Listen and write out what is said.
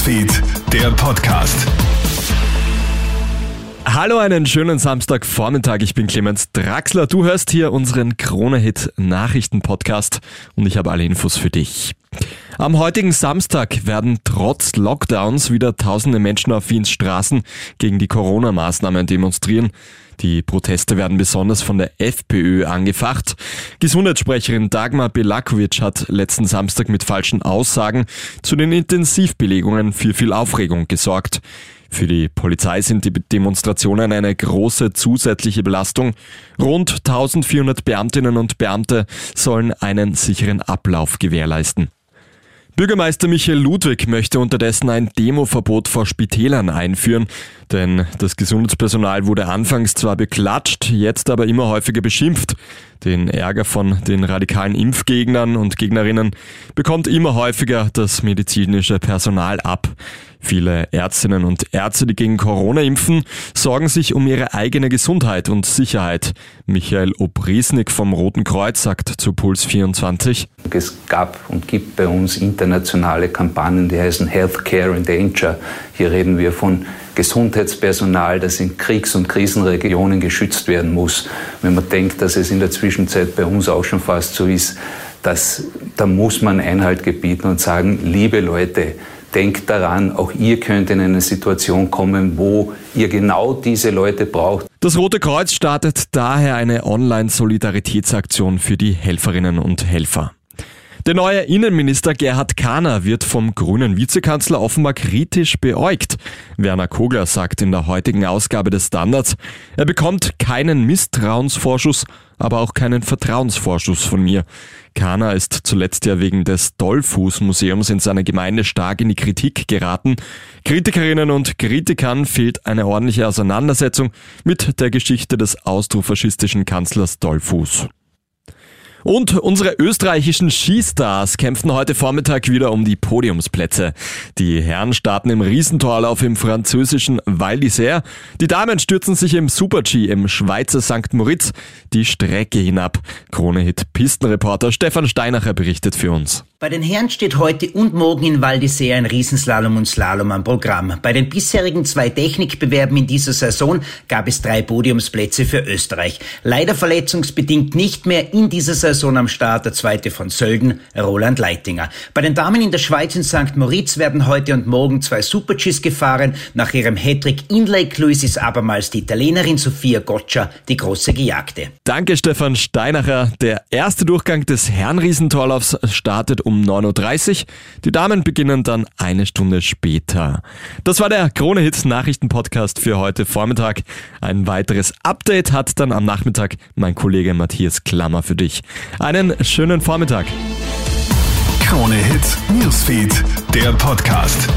Newsfeed, der Podcast. Hallo, einen schönen Samstagvormittag. Ich bin Clemens Draxler. Du hörst hier unseren Krone-Hit Nachrichten-Podcast und ich habe alle Infos für dich. Am heutigen Samstag werden trotz Lockdowns wieder tausende Menschen auf Wiens Straßen gegen die Corona-Maßnahmen demonstrieren. Die Proteste werden besonders von der FPÖ angefacht. Gesundheitssprecherin Dagmar Belakovic hat letzten Samstag mit falschen Aussagen zu den Intensivbelegungen für viel Aufregung gesorgt. Für die Polizei sind die Demonstrationen eine große zusätzliche Belastung. Rund 1400 Beamtinnen und Beamte sollen einen sicheren Ablauf gewährleisten. Bürgermeister Michael Ludwig möchte unterdessen ein Demoverbot vor Spitälern einführen, denn das Gesundheitspersonal wurde anfangs zwar beklatscht, jetzt aber immer häufiger beschimpft. Den Ärger von den radikalen Impfgegnern und Gegnerinnen bekommt immer häufiger das medizinische Personal ab. Viele Ärztinnen und Ärzte, die gegen Corona impfen, sorgen sich um ihre eigene Gesundheit und Sicherheit. Michael Obrisnik vom Roten Kreuz sagt zu Puls 24. Es gab und gibt bei uns internationale Kampagnen, die heißen Healthcare in Danger. Hier reden wir von Gesundheitspersonal, das in Kriegs- und Krisenregionen geschützt werden muss. Wenn man denkt, dass es in der Zwischenzeit bei uns auch schon fast so ist, dass, da muss man Einhalt gebieten und sagen, liebe Leute, denkt daran, auch ihr könnt in eine Situation kommen, wo ihr genau diese Leute braucht. Das Rote Kreuz startet daher eine Online-Solidaritätsaktion für die Helferinnen und Helfer. Der neue Innenminister Gerhard Kahner wird vom grünen Vizekanzler offenbar kritisch beäugt. Werner Kogler sagt in der heutigen Ausgabe des Standards, er bekommt keinen Misstrauensvorschuss, aber auch keinen Vertrauensvorschuss von mir. Kahner ist zuletzt ja wegen des Dollfuß-Museums in seiner Gemeinde stark in die Kritik geraten. Kritikerinnen und Kritikern fehlt eine ordentliche Auseinandersetzung mit der Geschichte des austrofaschistischen Kanzlers Dollfuß. Und unsere österreichischen Skistars kämpfen heute Vormittag wieder um die Podiumsplätze. Die Herren starten im Riesentorlauf im französischen Val d'Isère. Die Damen stürzen sich im Super-G im Schweizer St. Moritz die Strecke hinab. Krone-Hit Pistenreporter Stefan Steinacher berichtet für uns. Bei den Herren steht heute und morgen in Val d'Isère ein Riesenslalom und Slalom am Programm. Bei den bisherigen zwei Technikbewerben in dieser Saison gab es drei Podiumsplätze für Österreich. Leider verletzungsbedingt nicht mehr in dieser Saison am Start der zweite von Sölden, Roland Leitinger. Bei den Damen in der Schweiz in St. Moritz werden heute und morgen zwei Super-Gs gefahren. Nach ihrem Hattrick in Lake Louise ist abermals die Italienerin Sofia Goccia die große Gejagte. Danke Stefan Steinacher. Der erste Durchgang des Herrenriesentorlaufs startet 9.30 Uhr. Die Damen beginnen dann eine Stunde später. Das war der Krone-Hit Nachrichten-Podcast für heute Vormittag. Ein weiteres Update hat dann am Nachmittag mein Kollege Matthias Klammer für dich. Einen schönen Vormittag. Krone-Hit Newsfeed, der Podcast.